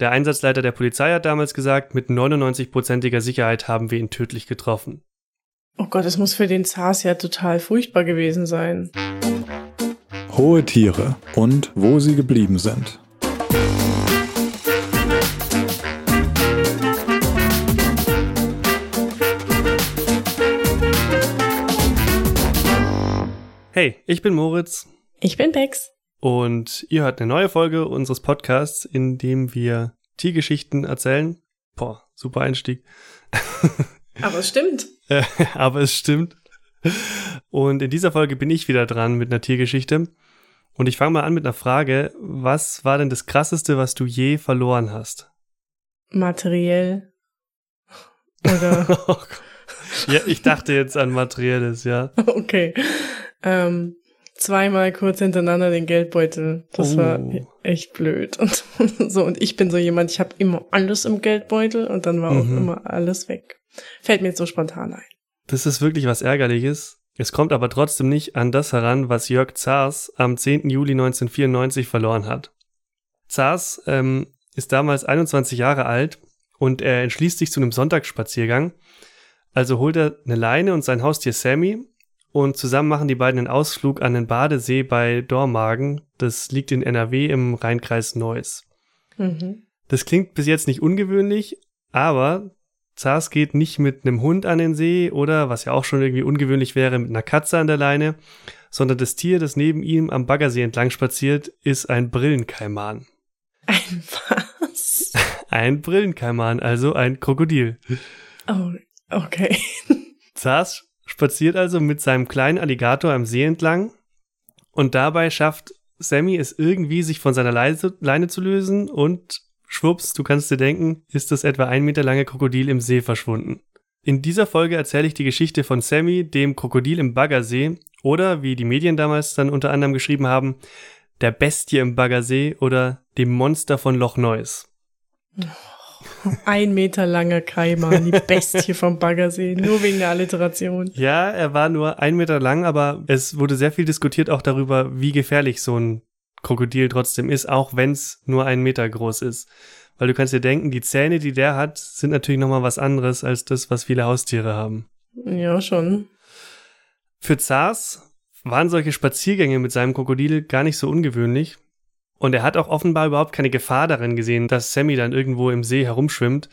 Der Einsatzleiter der Polizei hat damals gesagt, mit 99%iger Sicherheit haben wir ihn tödlich getroffen. Oh Gott, es muss für den Zars ja total furchtbar gewesen sein. Hohe Tiere und wo sie geblieben sind. Hey, ich bin Moritz. Ich bin Bex. Und ihr hört eine neue Folge unseres Podcasts, in dem wir Tiergeschichten erzählen. Boah, super Einstieg. Aber es stimmt. Aber es stimmt. Und in dieser Folge bin ich wieder dran mit einer Tiergeschichte. Und ich fange mal an mit einer Frage. Was war denn das Krasseste, was du je verloren hast? Materiell. Oder? ja, ich dachte jetzt an Materielles, ja. Okay ähm, zweimal kurz hintereinander den Geldbeutel. Das oh. war echt blöd. Und so, und ich bin so jemand, ich habe immer alles im Geldbeutel und dann war mhm. auch immer alles weg. Fällt mir jetzt so spontan ein. Das ist wirklich was Ärgerliches. Es kommt aber trotzdem nicht an das heran, was Jörg Zars am 10. Juli 1994 verloren hat. Zars ähm, ist damals 21 Jahre alt und er entschließt sich zu einem Sonntagsspaziergang. Also holt er eine Leine und sein Haustier Sammy und zusammen machen die beiden einen Ausflug an den Badesee bei Dormagen. Das liegt in NRW im Rheinkreis Neuss. Mhm. Das klingt bis jetzt nicht ungewöhnlich, aber Zars geht nicht mit einem Hund an den See oder, was ja auch schon irgendwie ungewöhnlich wäre, mit einer Katze an der Leine, sondern das Tier, das neben ihm am Baggersee entlang spaziert, ist ein Brillenkaiman. Ein was? Ein Brillenkaiman, also ein Krokodil. Oh, okay. Zars spaziert also mit seinem kleinen Alligator am See entlang und dabei schafft Sammy es irgendwie, sich von seiner Leine zu lösen und schwupps, du kannst dir denken, ist das etwa ein Meter lange Krokodil im See verschwunden. In dieser Folge erzähle ich die Geschichte von Sammy, dem Krokodil im Baggersee oder, wie die Medien damals dann unter anderem geschrieben haben, der Bestie im Baggersee oder dem Monster von Loch Ness. Ein Meter langer Kaiman, die Bestie vom Baggersee, nur wegen der Alliteration. Ja, er war nur ein Meter lang, aber es wurde sehr viel diskutiert auch darüber, wie gefährlich so ein Krokodil trotzdem ist, auch wenn es nur einen Meter groß ist. Weil du kannst dir denken, die Zähne, die der hat, sind natürlich nochmal was anderes als das, was viele Haustiere haben. Ja, schon. Für Zars waren solche Spaziergänge mit seinem Krokodil gar nicht so ungewöhnlich. Und er hat auch offenbar überhaupt keine Gefahr darin gesehen, dass Sammy dann irgendwo im See herumschwimmt.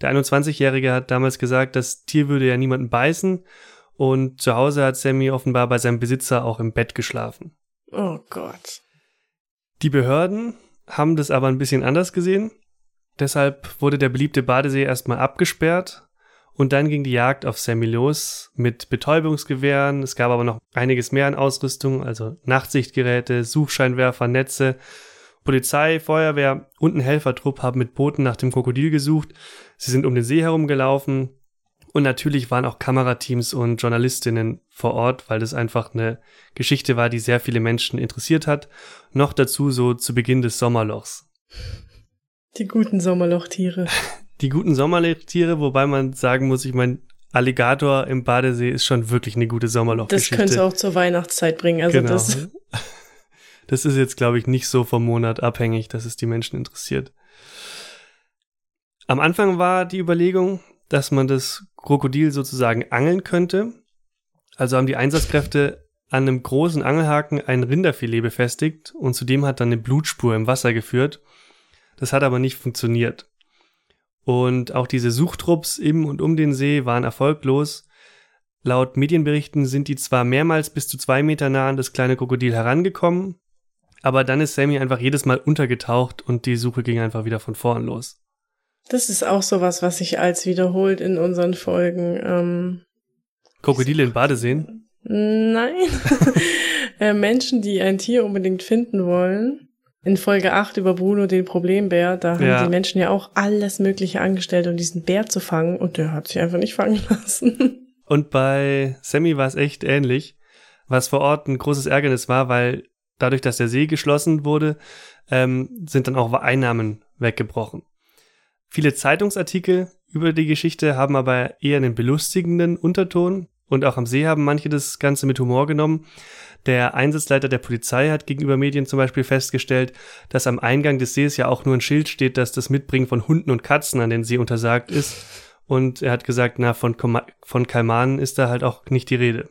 Der 21-Jährige hat damals gesagt, das Tier würde ja niemanden beißen. Und zu Hause hat Sammy offenbar bei seinem Besitzer auch im Bett geschlafen. Oh Gott. Die Behörden haben das aber ein bisschen anders gesehen. Deshalb wurde der beliebte Badesee erstmal abgesperrt und dann ging die Jagd auf Sammy los mit Betäubungsgewehren. Es gab aber noch einiges mehr an Ausrüstung, also Nachtsichtgeräte, Suchscheinwerfer, Netze. Polizei, Feuerwehr und ein Helfertrupp haben mit Booten nach dem Krokodil gesucht. Sie sind um den See herumgelaufen. Und natürlich waren auch Kamerateams und Journalistinnen vor Ort, weil das einfach eine Geschichte war, die sehr viele Menschen interessiert hat. Noch dazu so zu Beginn des Sommerlochs. Die guten Sommerlochtiere. die guten Sommertiere, wobei man sagen muss, ich meine, Alligator im Badesee ist schon wirklich eine gute Sommerlochgeschichte. Das könnte auch zur Weihnachtszeit bringen. Also genau. das, das ist jetzt, glaube ich, nicht so vom Monat abhängig, dass es die Menschen interessiert. Am Anfang war die Überlegung, dass man das Krokodil sozusagen angeln könnte. Also haben die Einsatzkräfte an einem großen Angelhaken ein Rinderfilet befestigt und zudem hat dann eine Blutspur im Wasser geführt. Das hat aber nicht funktioniert. Und auch diese Suchtrupps im und um den See waren erfolglos. Laut Medienberichten sind die zwar mehrmals bis zu zwei Meter nah an das kleine Krokodil herangekommen, aber dann ist Sammy einfach jedes Mal untergetaucht und die Suche ging einfach wieder von vorn los. Das ist auch sowas, was sich als wiederholt in unseren Folgen. Ähm, Krokodile in Badeseen? Nein. Äh, Menschen, die ein Tier unbedingt finden wollen in Folge 8 über Bruno den Problembär, da haben ja. die Menschen ja auch alles Mögliche angestellt, um diesen Bär zu fangen und der hat sich einfach nicht fangen lassen. Und bei Sammy war es echt ähnlich, was vor Ort ein großes Ärgernis war, weil dadurch, dass der See geschlossen wurde, ähm, sind dann auch Einnahmen weggebrochen. Viele Zeitungsartikel über die Geschichte haben aber eher einen belustigenden Unterton. Und auch am See haben manche das Ganze mit Humor genommen. Der Einsatzleiter der Polizei hat gegenüber Medien zum Beispiel festgestellt, dass am Eingang des Sees ja auch nur ein Schild steht, dass das Mitbringen von Hunden und Katzen an den See untersagt ist. Und er hat gesagt, na, von, von Kalmanen ist da halt auch nicht die Rede.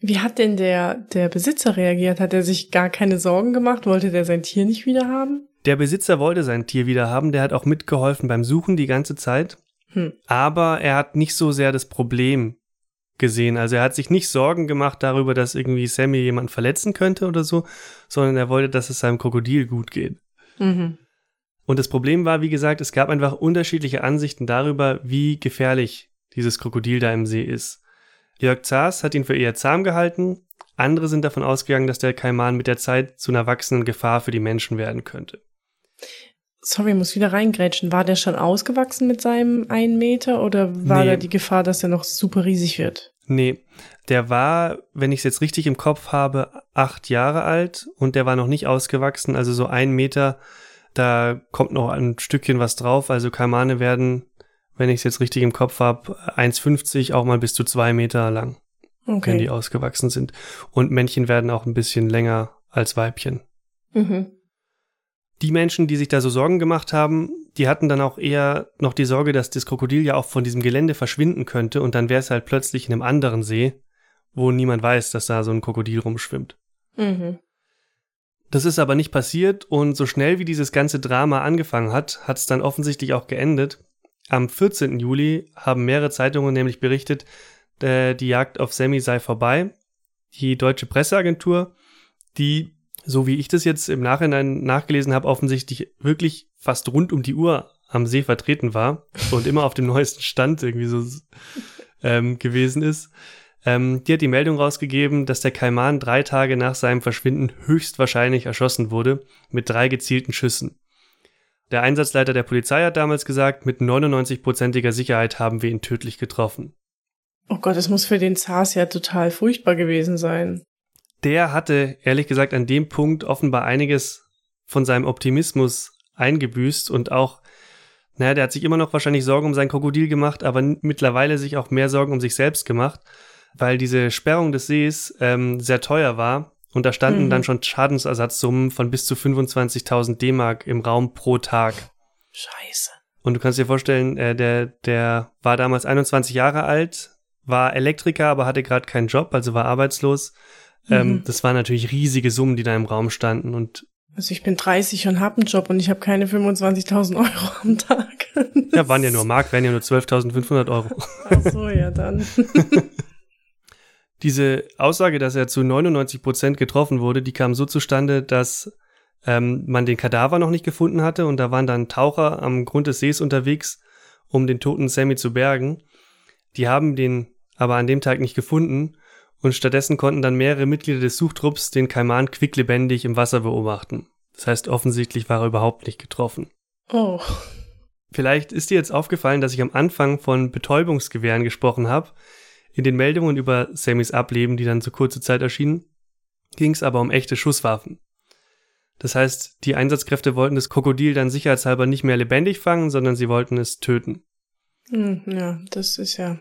Wie hat denn der, der Besitzer reagiert? Hat er sich gar keine Sorgen gemacht? Wollte der sein Tier nicht wieder haben? Der Besitzer wollte sein Tier wieder haben. Der hat auch mitgeholfen beim Suchen die ganze Zeit. Hm. Aber er hat nicht so sehr das Problem gesehen. Also er hat sich nicht Sorgen gemacht darüber, dass irgendwie Sammy jemanden verletzen könnte oder so, sondern er wollte, dass es seinem Krokodil gut geht. Mhm. Und das Problem war, wie gesagt, es gab einfach unterschiedliche Ansichten darüber, wie gefährlich dieses Krokodil da im See ist. Jörg Zars hat ihn für eher zahm gehalten, andere sind davon ausgegangen, dass der Kaiman mit der Zeit zu einer wachsenden Gefahr für die Menschen werden könnte. Sorry, muss wieder reingrätschen. War der schon ausgewachsen mit seinem einen Meter oder war nee. da die Gefahr, dass er noch super riesig wird? Nee, der war, wenn ich es jetzt richtig im Kopf habe, acht Jahre alt und der war noch nicht ausgewachsen, also so ein Meter da kommt noch ein Stückchen was drauf. Also Kaimane werden, wenn ich es jetzt richtig im Kopf habe, 1,50 auch mal bis zu zwei Meter lang, okay. wenn die ausgewachsen sind. Und Männchen werden auch ein bisschen länger als Weibchen. Mhm. Die Menschen, die sich da so Sorgen gemacht haben, die hatten dann auch eher noch die Sorge, dass das Krokodil ja auch von diesem Gelände verschwinden könnte und dann wäre es halt plötzlich in einem anderen See, wo niemand weiß, dass da so ein Krokodil rumschwimmt. Mhm. Das ist aber nicht passiert und so schnell wie dieses ganze Drama angefangen hat, hat es dann offensichtlich auch geendet. Am 14. Juli haben mehrere Zeitungen nämlich berichtet, äh, die Jagd auf Sammy sei vorbei. Die deutsche Presseagentur, die, so wie ich das jetzt im Nachhinein nachgelesen habe, offensichtlich wirklich fast rund um die Uhr am See vertreten war und immer auf dem neuesten Stand irgendwie so ähm, gewesen ist, ähm, die hat die Meldung rausgegeben, dass der Kaiman drei Tage nach seinem Verschwinden höchstwahrscheinlich erschossen wurde, mit drei gezielten Schüssen. Der Einsatzleiter der Polizei hat damals gesagt, mit 99%iger Sicherheit haben wir ihn tödlich getroffen. Oh Gott, es muss für den Zars ja total furchtbar gewesen sein. Der hatte, ehrlich gesagt, an dem Punkt offenbar einiges von seinem Optimismus eingebüßt und auch, naja, der hat sich immer noch wahrscheinlich Sorgen um sein Krokodil gemacht, aber mittlerweile sich auch mehr Sorgen um sich selbst gemacht weil diese Sperrung des Sees ähm, sehr teuer war und da standen mhm. dann schon Schadensersatzsummen von bis zu 25.000 D-Mark im Raum pro Tag. Scheiße. Und du kannst dir vorstellen, äh, der, der war damals 21 Jahre alt, war Elektriker, aber hatte gerade keinen Job, also war arbeitslos. Ähm, mhm. das waren natürlich riesige Summen, die da im Raum standen und also ich bin 30 und habe einen Job und ich habe keine 25.000 Euro am Tag. ja, waren ja nur Mark, wären ja nur 12.500 Euro. Ach so, ja dann. Diese Aussage, dass er zu 99 Prozent getroffen wurde, die kam so zustande, dass ähm, man den Kadaver noch nicht gefunden hatte und da waren dann Taucher am Grund des Sees unterwegs, um den toten Sammy zu bergen. Die haben den aber an dem Tag nicht gefunden und stattdessen konnten dann mehrere Mitglieder des Suchtrupps den Kaiman quicklebendig im Wasser beobachten. Das heißt, offensichtlich war er überhaupt nicht getroffen. Oh. Vielleicht ist dir jetzt aufgefallen, dass ich am Anfang von Betäubungsgewehren gesprochen habe. In den Meldungen über Sammys Ableben, die dann zur kurze Zeit erschienen, ging es aber um echte Schusswaffen. Das heißt, die Einsatzkräfte wollten das Krokodil dann sicherheitshalber nicht mehr lebendig fangen, sondern sie wollten es töten. Hm, ja, das ist ja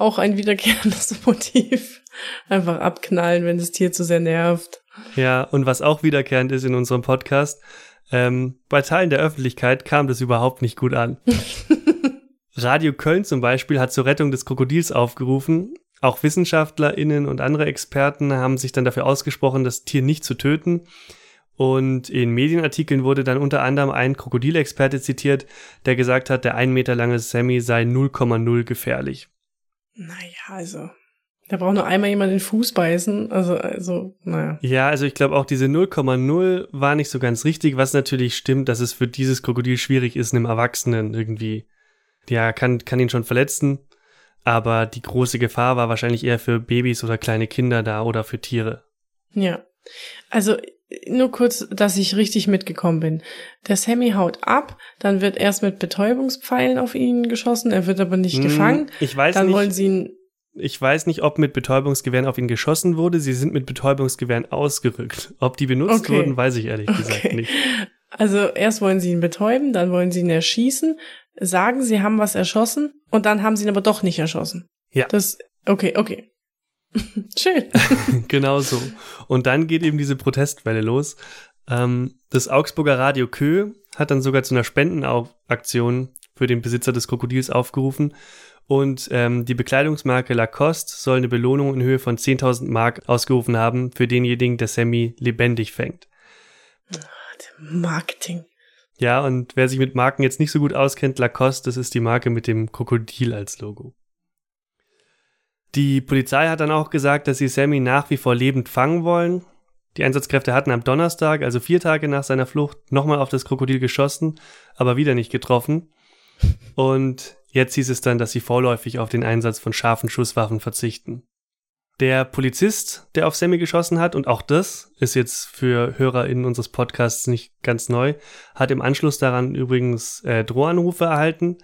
auch ein wiederkehrendes Motiv. Einfach abknallen, wenn das Tier zu sehr nervt. Ja, und was auch wiederkehrend ist in unserem Podcast, ähm, bei Teilen der Öffentlichkeit kam das überhaupt nicht gut an. Radio Köln zum Beispiel hat zur Rettung des Krokodils aufgerufen. Auch WissenschaftlerInnen und andere Experten haben sich dann dafür ausgesprochen, das Tier nicht zu töten. Und in Medienartikeln wurde dann unter anderem ein Krokodilexperte zitiert, der gesagt hat, der ein Meter lange Sammy sei 0,0 gefährlich. Naja, also. Der braucht nur einmal jemand den Fuß beißen. Also, also, naja. Ja, also ich glaube auch diese 0,0 war nicht so ganz richtig, was natürlich stimmt, dass es für dieses Krokodil schwierig ist, einem Erwachsenen irgendwie ja, kann, kann ihn schon verletzen, aber die große Gefahr war wahrscheinlich eher für Babys oder kleine Kinder da oder für Tiere. Ja. Also nur kurz, dass ich richtig mitgekommen bin. Der Sammy haut ab, dann wird erst mit Betäubungspfeilen auf ihn geschossen, er wird aber nicht hm, gefangen. Ich weiß dann nicht. wollen sie ihn ich weiß nicht, ob mit Betäubungsgewehren auf ihn geschossen wurde. Sie sind mit Betäubungsgewehren ausgerückt. Ob die benutzt okay. wurden, weiß ich ehrlich gesagt okay. nicht. Also erst wollen sie ihn betäuben, dann wollen sie ihn erschießen, sagen, sie haben was erschossen und dann haben sie ihn aber doch nicht erschossen. Ja. Das, okay, okay. Schön. genau so. Und dann geht eben diese Protestwelle los. Ähm, das Augsburger Radio Kö hat dann sogar zu einer Spendenaktion für den Besitzer des Krokodils aufgerufen. Und ähm, die Bekleidungsmarke Lacoste soll eine Belohnung in Höhe von 10.000 Mark ausgerufen haben für denjenigen, der Sammy lebendig fängt. Marketing. Ja, und wer sich mit Marken jetzt nicht so gut auskennt, Lacoste, das ist die Marke mit dem Krokodil als Logo. Die Polizei hat dann auch gesagt, dass sie Sammy nach wie vor lebend fangen wollen. Die Einsatzkräfte hatten am Donnerstag, also vier Tage nach seiner Flucht, nochmal auf das Krokodil geschossen, aber wieder nicht getroffen. Und jetzt hieß es dann, dass sie vorläufig auf den Einsatz von scharfen Schusswaffen verzichten. Der Polizist, der auf Sammy geschossen hat, und auch das ist jetzt für HörerInnen unseres Podcasts nicht ganz neu, hat im Anschluss daran übrigens äh, Drohanrufe erhalten.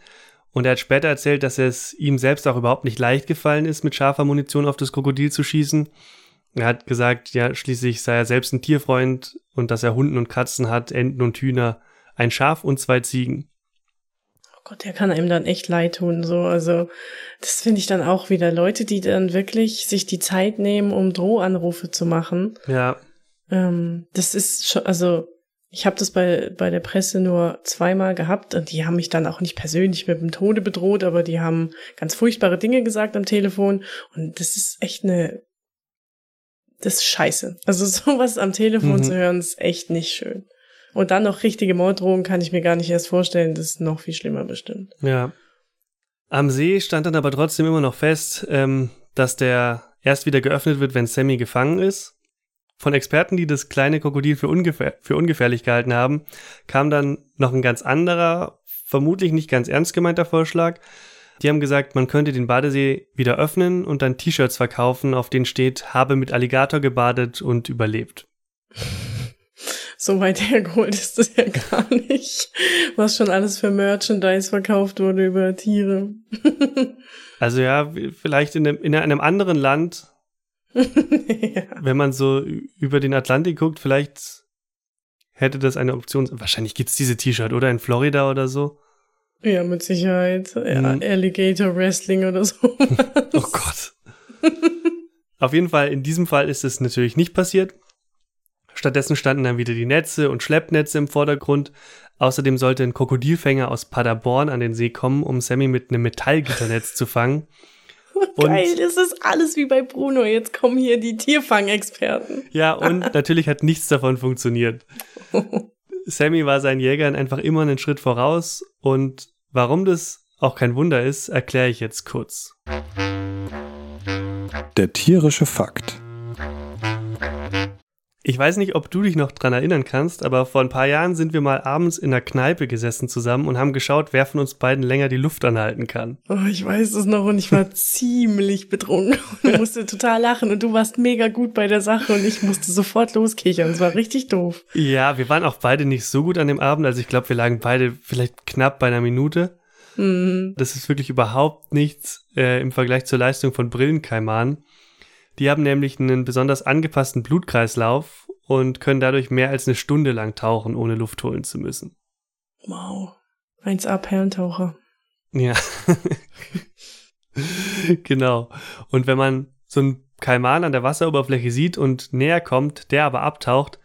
Und er hat später erzählt, dass es ihm selbst auch überhaupt nicht leicht gefallen ist, mit scharfer Munition auf das Krokodil zu schießen. Er hat gesagt, ja, schließlich sei er selbst ein Tierfreund und dass er Hunden und Katzen hat, Enten und Hühner, ein Schaf und zwei Ziegen. Gott, der kann einem dann echt leid tun, so. Also, das finde ich dann auch wieder Leute, die dann wirklich sich die Zeit nehmen, um Drohanrufe zu machen. Ja. Ähm, das ist schon, also, ich habe das bei, bei der Presse nur zweimal gehabt und die haben mich dann auch nicht persönlich mit dem Tode bedroht, aber die haben ganz furchtbare Dinge gesagt am Telefon und das ist echt eine, das ist scheiße. Also sowas am Telefon mhm. zu hören, ist echt nicht schön. Und dann noch richtige Morddrohungen kann ich mir gar nicht erst vorstellen. Das ist noch viel schlimmer bestimmt. Ja. Am See stand dann aber trotzdem immer noch fest, ähm, dass der erst wieder geöffnet wird, wenn Sammy gefangen ist. Von Experten, die das kleine Krokodil für, ungefähr, für ungefährlich gehalten haben, kam dann noch ein ganz anderer, vermutlich nicht ganz ernst gemeinter Vorschlag. Die haben gesagt, man könnte den Badesee wieder öffnen und dann T-Shirts verkaufen, auf denen steht, habe mit Alligator gebadet und überlebt so weit hergeholt ist es ja gar nicht, was schon alles für Merchandise verkauft wurde über Tiere. also ja, vielleicht in einem, in einem anderen Land, ja. wenn man so über den Atlantik guckt, vielleicht hätte das eine Option. Wahrscheinlich gibt es diese T-Shirt, oder? In Florida oder so. Ja, mit Sicherheit. Ja, mhm. Alligator Wrestling oder so. oh Gott. Auf jeden Fall, in diesem Fall ist es natürlich nicht passiert. Stattdessen standen dann wieder die Netze und Schleppnetze im Vordergrund. Außerdem sollte ein Krokodilfänger aus Paderborn an den See kommen, um Sammy mit einem Metallgitternetz zu fangen. Und Geil, das ist alles wie bei Bruno. Jetzt kommen hier die Tierfangexperten. Ja, und natürlich hat nichts davon funktioniert. Sammy war seinen Jägern einfach immer einen Schritt voraus und warum das auch kein Wunder ist, erkläre ich jetzt kurz. Der tierische Fakt. Ich weiß nicht, ob du dich noch dran erinnern kannst, aber vor ein paar Jahren sind wir mal abends in der Kneipe gesessen zusammen und haben geschaut, wer von uns beiden länger die Luft anhalten kann. Oh, ich weiß es noch und ich war ziemlich betrunken und musste total lachen und du warst mega gut bei der Sache und ich musste sofort loskichern. Es war richtig doof. Ja, wir waren auch beide nicht so gut an dem Abend. Also ich glaube, wir lagen beide vielleicht knapp bei einer Minute. Mhm. Das ist wirklich überhaupt nichts äh, im Vergleich zur Leistung von Brillenkaiman. Die haben nämlich einen besonders angepassten Blutkreislauf und können dadurch mehr als eine Stunde lang tauchen, ohne Luft holen zu müssen. Wow. 1A Perlentaucher. Ja. genau. Und wenn man so einen Kaiman an der Wasseroberfläche sieht und näher kommt, der aber abtaucht,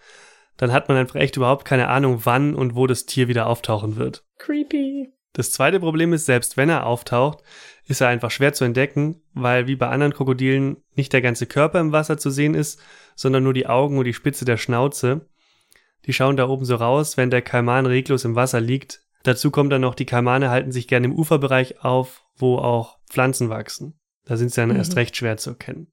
dann hat man einfach echt überhaupt keine Ahnung, wann und wo das Tier wieder auftauchen wird. Creepy. Das zweite Problem ist, selbst wenn er auftaucht, ist er einfach schwer zu entdecken, weil wie bei anderen Krokodilen nicht der ganze Körper im Wasser zu sehen ist, sondern nur die Augen und die Spitze der Schnauze. Die schauen da oben so raus, wenn der Kaiman reglos im Wasser liegt. Dazu kommt dann noch, die Kaimane halten sich gerne im Uferbereich auf, wo auch Pflanzen wachsen. Da sind sie dann mhm. erst recht schwer zu erkennen.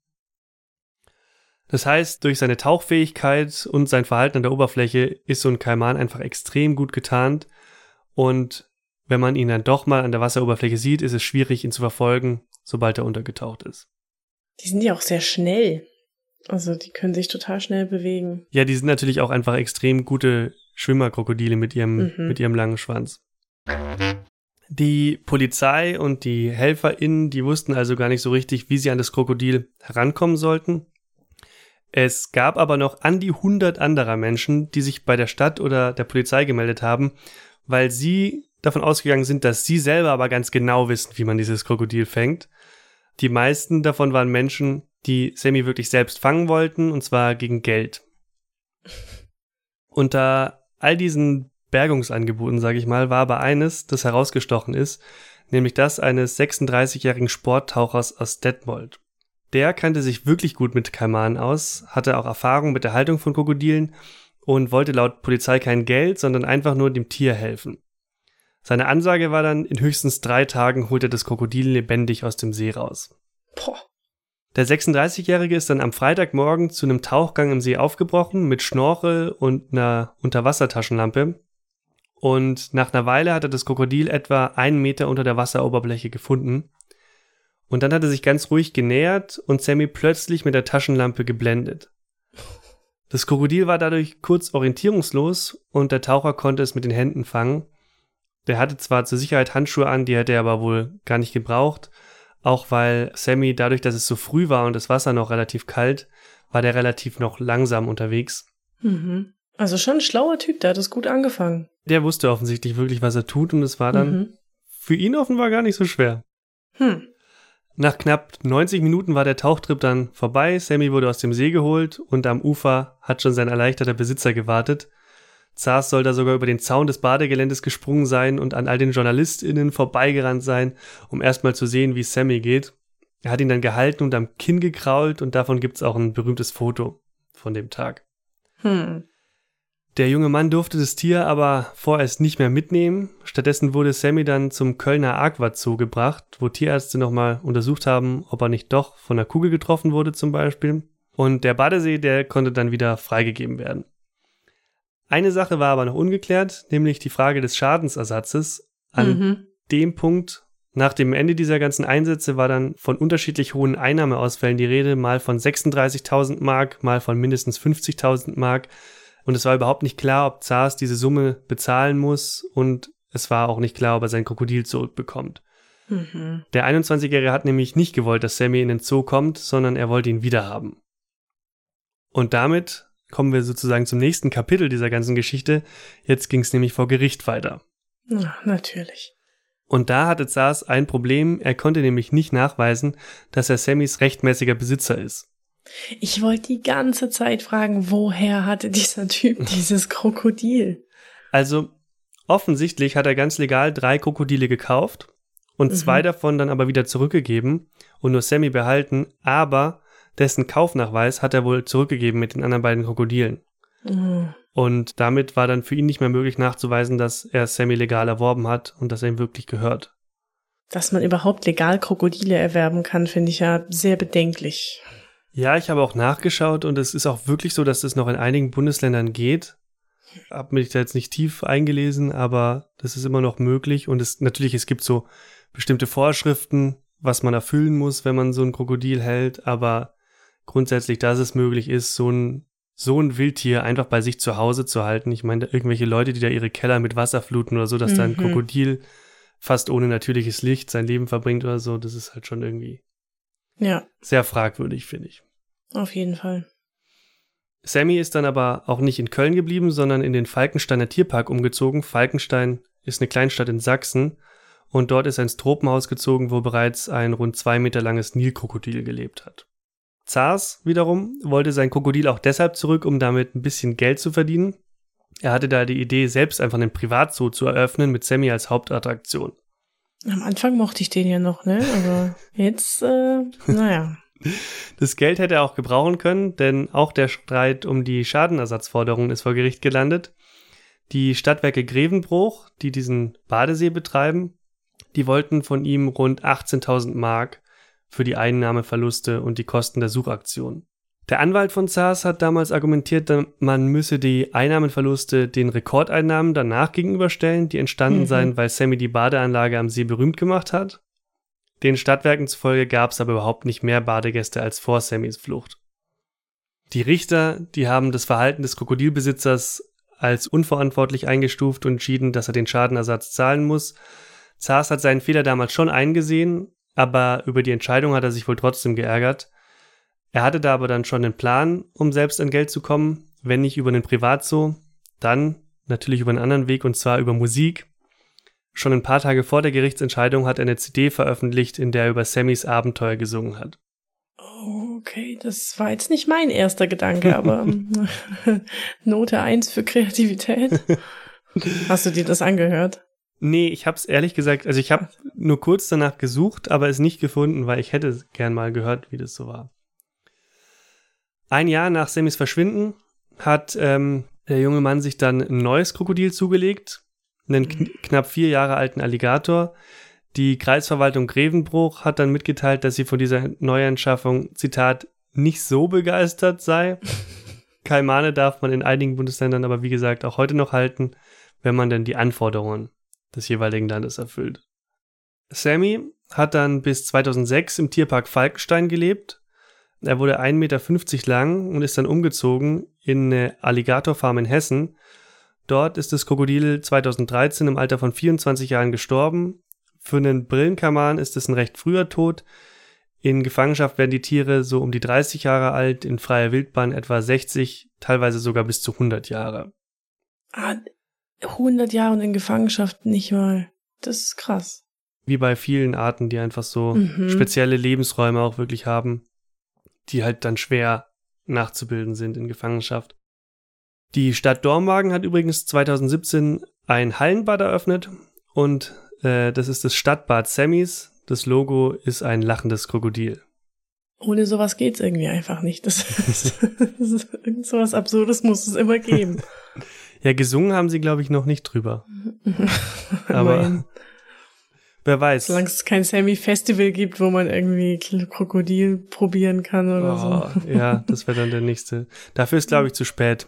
Das heißt, durch seine Tauchfähigkeit und sein Verhalten an der Oberfläche ist so ein Kaiman einfach extrem gut getarnt und wenn man ihn dann doch mal an der Wasseroberfläche sieht, ist es schwierig, ihn zu verfolgen, sobald er untergetaucht ist. Die sind ja auch sehr schnell. Also die können sich total schnell bewegen. Ja, die sind natürlich auch einfach extrem gute Schwimmerkrokodile mit ihrem, mhm. mit ihrem langen Schwanz. Die Polizei und die HelferInnen, die wussten also gar nicht so richtig, wie sie an das Krokodil herankommen sollten. Es gab aber noch an die 100 anderer Menschen, die sich bei der Stadt oder der Polizei gemeldet haben, weil sie davon ausgegangen sind, dass sie selber aber ganz genau wissen, wie man dieses Krokodil fängt. Die meisten davon waren Menschen, die Sammy wirklich selbst fangen wollten, und zwar gegen Geld. Unter all diesen Bergungsangeboten, sage ich mal, war aber eines, das herausgestochen ist, nämlich das eines 36-jährigen Sporttauchers aus Detmold. Der kannte sich wirklich gut mit Kaimanen aus, hatte auch Erfahrung mit der Haltung von Krokodilen und wollte laut Polizei kein Geld, sondern einfach nur dem Tier helfen. Seine Ansage war dann, in höchstens drei Tagen holt er das Krokodil lebendig aus dem See raus. Boah. Der 36-Jährige ist dann am Freitagmorgen zu einem Tauchgang im See aufgebrochen mit Schnorchel und einer Unterwassertaschenlampe. Und nach einer Weile hat er das Krokodil etwa einen Meter unter der Wasseroberfläche gefunden. Und dann hat er sich ganz ruhig genähert und Sammy plötzlich mit der Taschenlampe geblendet. Das Krokodil war dadurch kurz orientierungslos und der Taucher konnte es mit den Händen fangen. Der hatte zwar zur Sicherheit Handschuhe an, die hätte er aber wohl gar nicht gebraucht, auch weil Sammy dadurch, dass es so früh war und das Wasser noch relativ kalt, war der relativ noch langsam unterwegs. Mhm. Also schon ein schlauer Typ, der hat es gut angefangen. Der wusste offensichtlich wirklich, was er tut und es war dann mhm. für ihn offenbar gar nicht so schwer. Hm. Nach knapp 90 Minuten war der Tauchtrip dann vorbei, Sammy wurde aus dem See geholt und am Ufer hat schon sein erleichterter Besitzer gewartet. Zars soll da sogar über den Zaun des Badegeländes gesprungen sein und an all den JournalistInnen vorbeigerannt sein, um erstmal zu sehen, wie Sammy geht. Er hat ihn dann gehalten und am Kinn gekrault und davon gibt's auch ein berühmtes Foto von dem Tag. Hm. Der junge Mann durfte das Tier aber vorerst nicht mehr mitnehmen. Stattdessen wurde Sammy dann zum Kölner Aqua Zoo gebracht, wo Tierärzte nochmal untersucht haben, ob er nicht doch von der Kugel getroffen wurde zum Beispiel. Und der Badesee, der konnte dann wieder freigegeben werden. Eine Sache war aber noch ungeklärt, nämlich die Frage des Schadensersatzes. An mhm. dem Punkt, nach dem Ende dieser ganzen Einsätze, war dann von unterschiedlich hohen Einnahmeausfällen die Rede, mal von 36.000 Mark, mal von mindestens 50.000 Mark. Und es war überhaupt nicht klar, ob Zars diese Summe bezahlen muss und es war auch nicht klar, ob er sein Krokodil zurückbekommt. Mhm. Der 21-Jährige hat nämlich nicht gewollt, dass Sammy in den Zoo kommt, sondern er wollte ihn wiederhaben. Und damit kommen wir sozusagen zum nächsten Kapitel dieser ganzen Geschichte. Jetzt ging es nämlich vor Gericht weiter. Ja, natürlich. Und da hatte Zars ein Problem, er konnte nämlich nicht nachweisen, dass er Sammys rechtmäßiger Besitzer ist. Ich wollte die ganze Zeit fragen, woher hatte dieser Typ dieses Krokodil? Also, offensichtlich hat er ganz legal drei Krokodile gekauft und mhm. zwei davon dann aber wieder zurückgegeben und nur Sammy behalten, aber dessen Kaufnachweis hat er wohl zurückgegeben mit den anderen beiden Krokodilen. Mhm. Und damit war dann für ihn nicht mehr möglich nachzuweisen, dass er Sammy legal erworben hat und dass er ihm wirklich gehört. Dass man überhaupt legal Krokodile erwerben kann, finde ich ja sehr bedenklich. Ja, ich habe auch nachgeschaut und es ist auch wirklich so, dass es noch in einigen Bundesländern geht. Hab mich da jetzt nicht tief eingelesen, aber das ist immer noch möglich und es natürlich es gibt so bestimmte Vorschriften, was man erfüllen muss, wenn man so ein Krokodil hält, aber grundsätzlich, dass es möglich ist, so ein so ein Wildtier einfach bei sich zu Hause zu halten. Ich meine, irgendwelche Leute, die da ihre Keller mit Wasser fluten oder so, dass mhm. da ein mhm. Krokodil fast ohne natürliches Licht sein Leben verbringt oder so, das ist halt schon irgendwie ja. Sehr fragwürdig, finde ich. Auf jeden Fall. Sammy ist dann aber auch nicht in Köln geblieben, sondern in den Falkensteiner Tierpark umgezogen. Falkenstein ist eine Kleinstadt in Sachsen und dort ist er ins Tropenhaus gezogen, wo bereits ein rund zwei Meter langes Nilkrokodil gelebt hat. Zars wiederum wollte sein Krokodil auch deshalb zurück, um damit ein bisschen Geld zu verdienen. Er hatte da die Idee, selbst einfach einen Privatzoo zu eröffnen mit Sammy als Hauptattraktion. Am Anfang mochte ich den ja noch, ne? Aber jetzt, äh, naja. Das Geld hätte er auch gebrauchen können, denn auch der Streit um die Schadenersatzforderungen ist vor Gericht gelandet. Die Stadtwerke Grevenbruch, die diesen Badesee betreiben, die wollten von ihm rund 18.000 Mark für die Einnahmeverluste und die Kosten der Suchaktion. Der Anwalt von SARS hat damals argumentiert, man müsse die Einnahmenverluste den Rekordeinnahmen danach gegenüberstellen, die entstanden mhm. seien, weil Sammy die Badeanlage am See berühmt gemacht hat. Den Stadtwerken zufolge gab es aber überhaupt nicht mehr Badegäste als vor Sammys Flucht. Die Richter, die haben das Verhalten des Krokodilbesitzers als unverantwortlich eingestuft und entschieden, dass er den Schadenersatz zahlen muss. SARS hat seinen Fehler damals schon eingesehen, aber über die Entscheidung hat er sich wohl trotzdem geärgert. Er hatte da aber dann schon einen Plan, um selbst an Geld zu kommen, wenn nicht über einen Privatzoo, dann natürlich über einen anderen Weg und zwar über Musik. Schon ein paar Tage vor der Gerichtsentscheidung hat er eine CD veröffentlicht, in der er über Sammys Abenteuer gesungen hat. Okay, das war jetzt nicht mein erster Gedanke, aber Note 1 für Kreativität. Hast du dir das angehört? Nee, ich hab's ehrlich gesagt, also ich habe nur kurz danach gesucht, aber es nicht gefunden, weil ich hätte gern mal gehört, wie das so war. Ein Jahr nach Sammys Verschwinden hat ähm, der junge Mann sich dann ein neues Krokodil zugelegt, einen kn knapp vier Jahre alten Alligator. Die Kreisverwaltung Grevenbruch hat dann mitgeteilt, dass sie von dieser Neuanschaffung, Zitat, nicht so begeistert sei. Kaimane darf man in einigen Bundesländern aber wie gesagt auch heute noch halten, wenn man denn die Anforderungen des jeweiligen Landes erfüllt. Sammy hat dann bis 2006 im Tierpark Falkenstein gelebt. Er wurde 1,50 Meter lang und ist dann umgezogen in eine Alligatorfarm in Hessen. Dort ist das Krokodil 2013 im Alter von 24 Jahren gestorben. Für einen Brillenkaman ist es ein recht früher Tod. In Gefangenschaft werden die Tiere so um die 30 Jahre alt, in freier Wildbahn etwa 60, teilweise sogar bis zu 100 Jahre. Ah, 100 Jahre in Gefangenschaft nicht mal. Das ist krass. Wie bei vielen Arten, die einfach so mhm. spezielle Lebensräume auch wirklich haben, die halt dann schwer nachzubilden sind in Gefangenschaft. Die Stadt Dormagen hat übrigens 2017 ein Hallenbad eröffnet und äh, das ist das Stadtbad Sammys. Das Logo ist ein lachendes Krokodil. Ohne sowas geht's irgendwie einfach nicht. Das, das, das, irgend sowas Absurdes muss es immer geben. Ja, gesungen haben sie, glaube ich, noch nicht drüber. Aber wer weiß. Solange es kein Sammy-Festival gibt, wo man irgendwie Krokodil probieren kann oder oh, so. Ja, das wäre dann der nächste. Dafür ist, glaube ich, zu spät.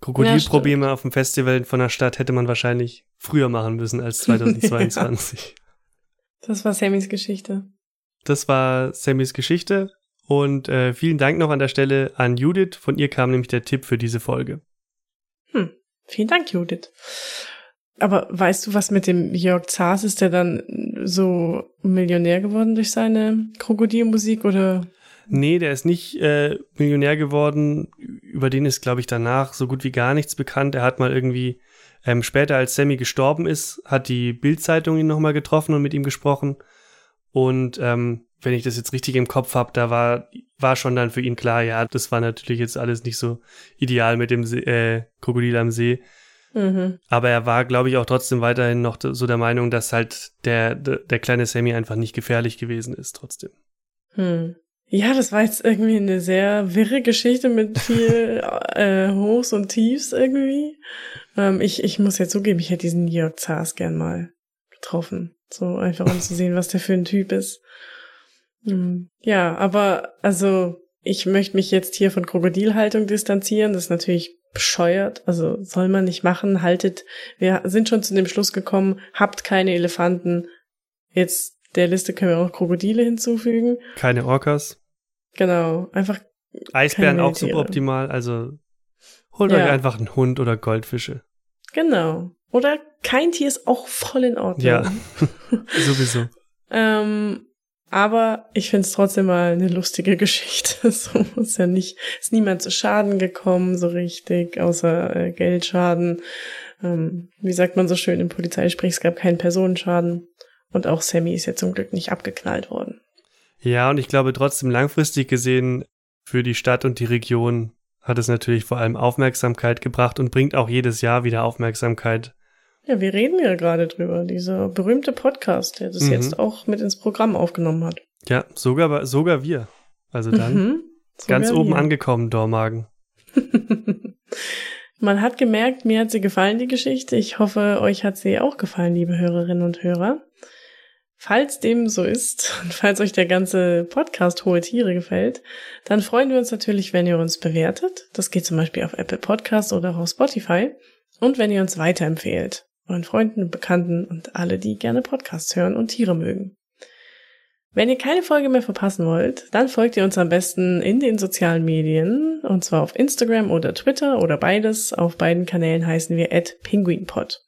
Krokodilprobleme ja, auf dem Festival von der Stadt hätte man wahrscheinlich früher machen müssen als 2022. ja. Das war Sammys Geschichte. Das war Sammys Geschichte. Und äh, vielen Dank noch an der Stelle an Judith. Von ihr kam nämlich der Tipp für diese Folge. Vielen Dank, Judith. Aber weißt du, was mit dem Jörg Zars ist, der dann so Millionär geworden durch seine Krokodilmusik oder? Nee, der ist nicht äh, Millionär geworden. Über den ist, glaube ich, danach so gut wie gar nichts bekannt. Er hat mal irgendwie ähm, später, als Sammy gestorben ist, hat die Bildzeitung ihn nochmal getroffen und mit ihm gesprochen. Und ähm, wenn ich das jetzt richtig im Kopf habe, da war, war schon dann für ihn klar, ja, das war natürlich jetzt alles nicht so ideal mit dem See, äh, Krokodil am See. Mhm. Aber er war, glaube ich, auch trotzdem weiterhin noch so der Meinung, dass halt der, der, der kleine Sammy einfach nicht gefährlich gewesen ist, trotzdem. Hm. Ja, das war jetzt irgendwie eine sehr wirre Geschichte mit viel äh, Hochs und Tiefs irgendwie. Ähm, ich, ich muss jetzt zugeben, ich hätte diesen Jörg Zars gern mal getroffen. So einfach um zu sehen, was der für ein Typ ist. Hm. Ja, aber also ich möchte mich jetzt hier von Krokodilhaltung distanzieren. Das ist natürlich bescheuert. Also soll man nicht machen. Haltet, wir sind schon zu dem Schluss gekommen, habt keine Elefanten. Jetzt der Liste können wir auch Krokodile hinzufügen. Keine Orcas. Genau, einfach. Eisbären auch suboptimal. Also holt ja. euch einfach einen Hund oder Goldfische. Genau. Oder kein Tier ist auch voll in Ordnung. Ja, sowieso. ähm, aber ich finde es trotzdem mal eine lustige Geschichte. So ist ja nicht, ist niemand zu Schaden gekommen, so richtig, außer äh, Geldschaden. Ähm, wie sagt man so schön im Polizeisprech, es gab keinen Personenschaden. Und auch Sammy ist ja zum Glück nicht abgeknallt worden. Ja, und ich glaube trotzdem langfristig gesehen für die Stadt und die Region hat es natürlich vor allem Aufmerksamkeit gebracht und bringt auch jedes Jahr wieder Aufmerksamkeit ja, wir reden ja gerade drüber. Dieser berühmte Podcast, der das mhm. jetzt auch mit ins Programm aufgenommen hat. Ja, sogar, sogar wir. Also dann mhm, ganz oben wir. angekommen, Dormagen. Man hat gemerkt, mir hat sie gefallen, die Geschichte. Ich hoffe, euch hat sie auch gefallen, liebe Hörerinnen und Hörer. Falls dem so ist und falls euch der ganze Podcast Hohe Tiere gefällt, dann freuen wir uns natürlich, wenn ihr uns bewertet. Das geht zum Beispiel auf Apple Podcast oder auf Spotify. Und wenn ihr uns weiterempfehlt euren Freunden und Bekannten und alle, die gerne Podcasts hören und Tiere mögen. Wenn ihr keine Folge mehr verpassen wollt, dann folgt ihr uns am besten in den sozialen Medien, und zwar auf Instagram oder Twitter oder beides. Auf beiden Kanälen heißen wir at penguinpod.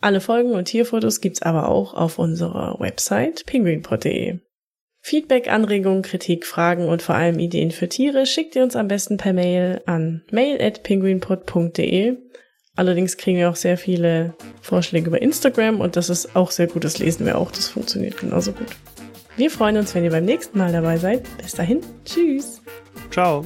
Alle Folgen und Tierfotos gibt's aber auch auf unserer Website penguinpod.de. Feedback, Anregungen, Kritik, Fragen und vor allem Ideen für Tiere schickt ihr uns am besten per Mail an mail at penguinpod.de Allerdings kriegen wir auch sehr viele Vorschläge über Instagram und das ist auch sehr gut. Das lesen wir auch. Das funktioniert genauso gut. Wir freuen uns, wenn ihr beim nächsten Mal dabei seid. Bis dahin. Tschüss. Ciao.